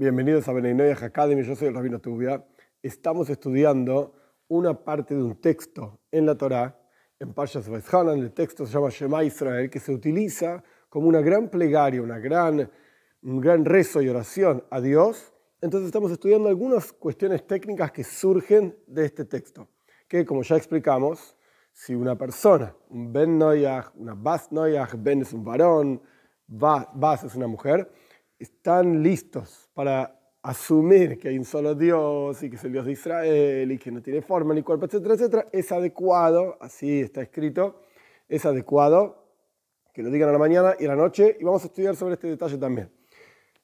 Bienvenidos a Beninoyah Academy, yo soy el Rabino Tubia. Estamos estudiando una parte de un texto en la Torá, en Parshas Vaishanan, el texto se llama Shema Israel, que se utiliza como una gran plegaria, una gran, un gran rezo y oración a Dios. Entonces estamos estudiando algunas cuestiones técnicas que surgen de este texto, que como ya explicamos, si una persona, un Ben Noyach, una Bas Noyach, Ben es un varón, Bas es una mujer, están listos para asumir que hay un solo Dios y que es el Dios de Israel y que no tiene forma ni cuerpo, etcétera, etcétera, es adecuado, así está escrito, es adecuado que lo digan a la mañana y a la noche y vamos a estudiar sobre este detalle también.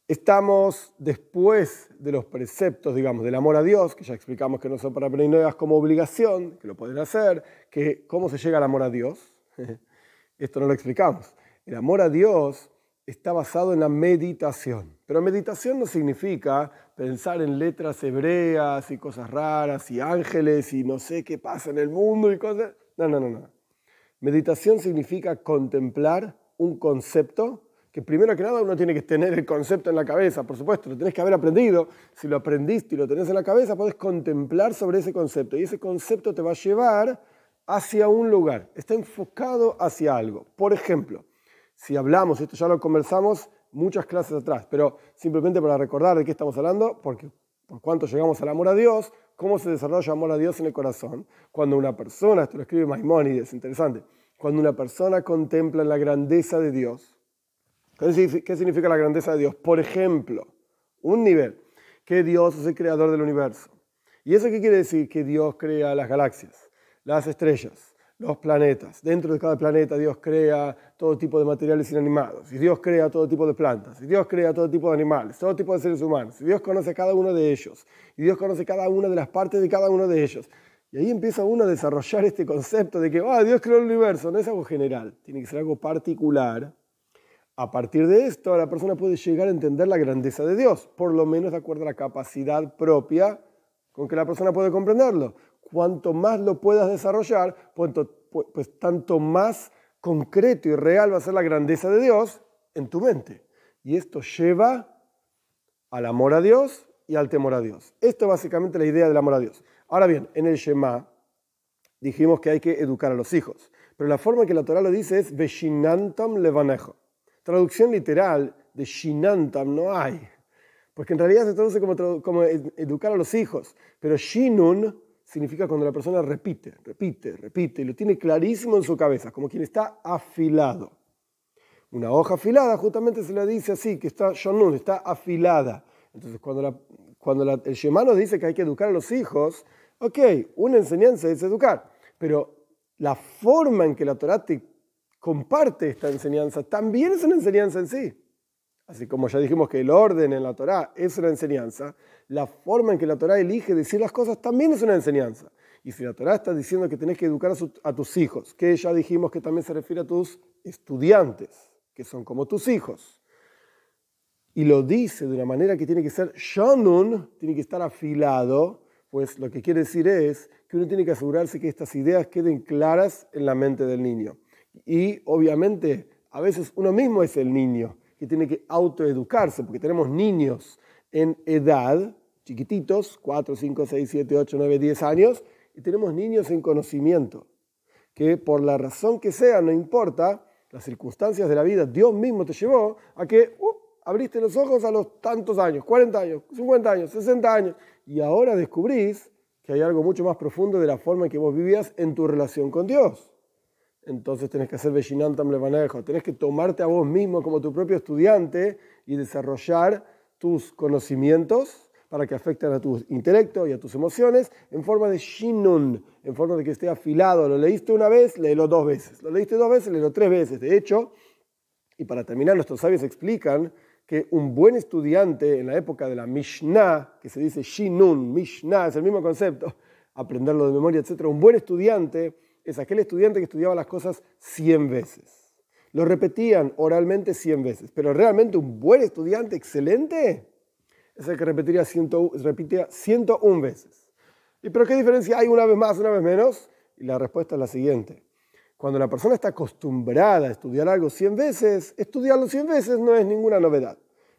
Estamos después de los preceptos, digamos, del amor a Dios, que ya explicamos que no son para Noyas como obligación, que lo pueden hacer, que cómo se llega al amor a Dios. Esto no lo explicamos. El amor a Dios está basado en la meditación. Pero meditación no significa pensar en letras hebreas y cosas raras y ángeles y no sé qué pasa en el mundo y cosas. No, no, no, no. Meditación significa contemplar un concepto que primero que nada uno tiene que tener el concepto en la cabeza, por supuesto, lo tenés que haber aprendido. Si lo aprendiste y lo tenés en la cabeza, podés contemplar sobre ese concepto y ese concepto te va a llevar hacia un lugar, está enfocado hacia algo. Por ejemplo, si hablamos, esto ya lo conversamos muchas clases atrás, pero simplemente para recordar de qué estamos hablando, porque por cuánto llegamos al amor a Dios, cómo se desarrolla amor a Dios en el corazón. Cuando una persona, esto lo escribe Maimónides, interesante, cuando una persona contempla la grandeza de Dios, ¿qué significa la grandeza de Dios? Por ejemplo, un nivel, que Dios es el creador del universo. ¿Y eso qué quiere decir? Que Dios crea las galaxias, las estrellas, los planetas. Dentro de cada planeta Dios crea todo tipo de materiales inanimados, y Dios crea todo tipo de plantas, y Dios crea todo tipo de animales, todo tipo de seres humanos, y Dios conoce cada uno de ellos, y Dios conoce cada una de las partes de cada uno de ellos. Y ahí empieza uno a desarrollar este concepto de que oh, Dios creó el universo, no es algo general, tiene que ser algo particular. A partir de esto, la persona puede llegar a entender la grandeza de Dios, por lo menos de acuerdo a la capacidad propia con que la persona puede comprenderlo cuanto más lo puedas desarrollar, pues, pues, tanto más concreto y real va a ser la grandeza de Dios en tu mente. Y esto lleva al amor a Dios y al temor a Dios. Esto es básicamente la idea del amor a Dios. Ahora bien, en el Shema dijimos que hay que educar a los hijos, pero la forma en que la Torah lo dice es Veshinantam levanejo. Traducción literal de Shinantam no hay, porque en realidad se traduce como, como educar a los hijos, pero Shinun significa cuando la persona repite, repite, repite, y lo tiene clarísimo en su cabeza, como quien está afilado. Una hoja afilada justamente se le dice así, que está shonun, está afilada. Entonces cuando, cuando el Shemano dice que hay que educar a los hijos, ok, una enseñanza es educar, pero la forma en que la Torah te comparte esta enseñanza también es una enseñanza en sí. Así como ya dijimos que el orden en la Torah es una enseñanza, la forma en que la Torah elige decir las cosas también es una enseñanza. Y si la Torah está diciendo que tenés que educar a, tus hijos, que ya dijimos que también se refiere a tus estudiantes, que son como tus hijos, y lo dice de una manera que tiene que ser shanun, tiene que estar afilado, pues lo que quiere decir es que uno tiene que asegurarse que estas ideas queden claras en la mente del niño. Y obviamente a veces uno mismo es el niño que tiene que autoeducarse, porque tenemos niños en edad, chiquititos, 4, 5, 6, 7, 8, 9, 10 años, y tenemos niños en conocimiento, que por la razón que sea, no importa, las circunstancias de la vida, Dios mismo te llevó a que uh, abriste los ojos a los tantos años, 40 años, 50 años, 60 años, y ahora descubrís que hay algo mucho más profundo de la forma en que vos vivías en tu relación con Dios entonces tenés que hacer Veshinantam Levanejo, tenés que tomarte a vos mismo como tu propio estudiante y desarrollar tus conocimientos para que afecten a tu intelecto y a tus emociones en forma de Shinun, en forma de que esté afilado. Lo leíste una vez, léelo dos veces. Lo leíste dos veces, léelo tres veces. De hecho, y para terminar, nuestros sabios explican que un buen estudiante en la época de la Mishnah, que se dice Shinun, Mishnah, es el mismo concepto, aprenderlo de memoria, etc. Un buen estudiante es aquel estudiante que estudiaba las cosas 100 veces. Lo repetían oralmente 100 veces, pero realmente un buen estudiante excelente es el que repetiría 100, repetía 101 veces. ¿Y pero qué diferencia hay una vez más, una vez menos? Y la respuesta es la siguiente. Cuando la persona está acostumbrada a estudiar algo 100 veces, estudiarlo 100 veces no es ninguna novedad.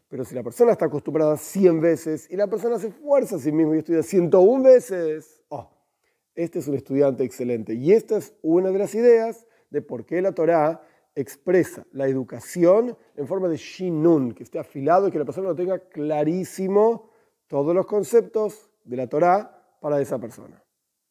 Pero si la persona está acostumbrada 100 veces y la persona se esfuerza a sí mismo y estudia 101 veces, oh, este es un estudiante excelente. Y esta es una de las ideas de por qué la Torá expresa la educación en forma de shinun, que esté afilado y que la persona lo tenga clarísimo todos los conceptos de la Torá para esa persona.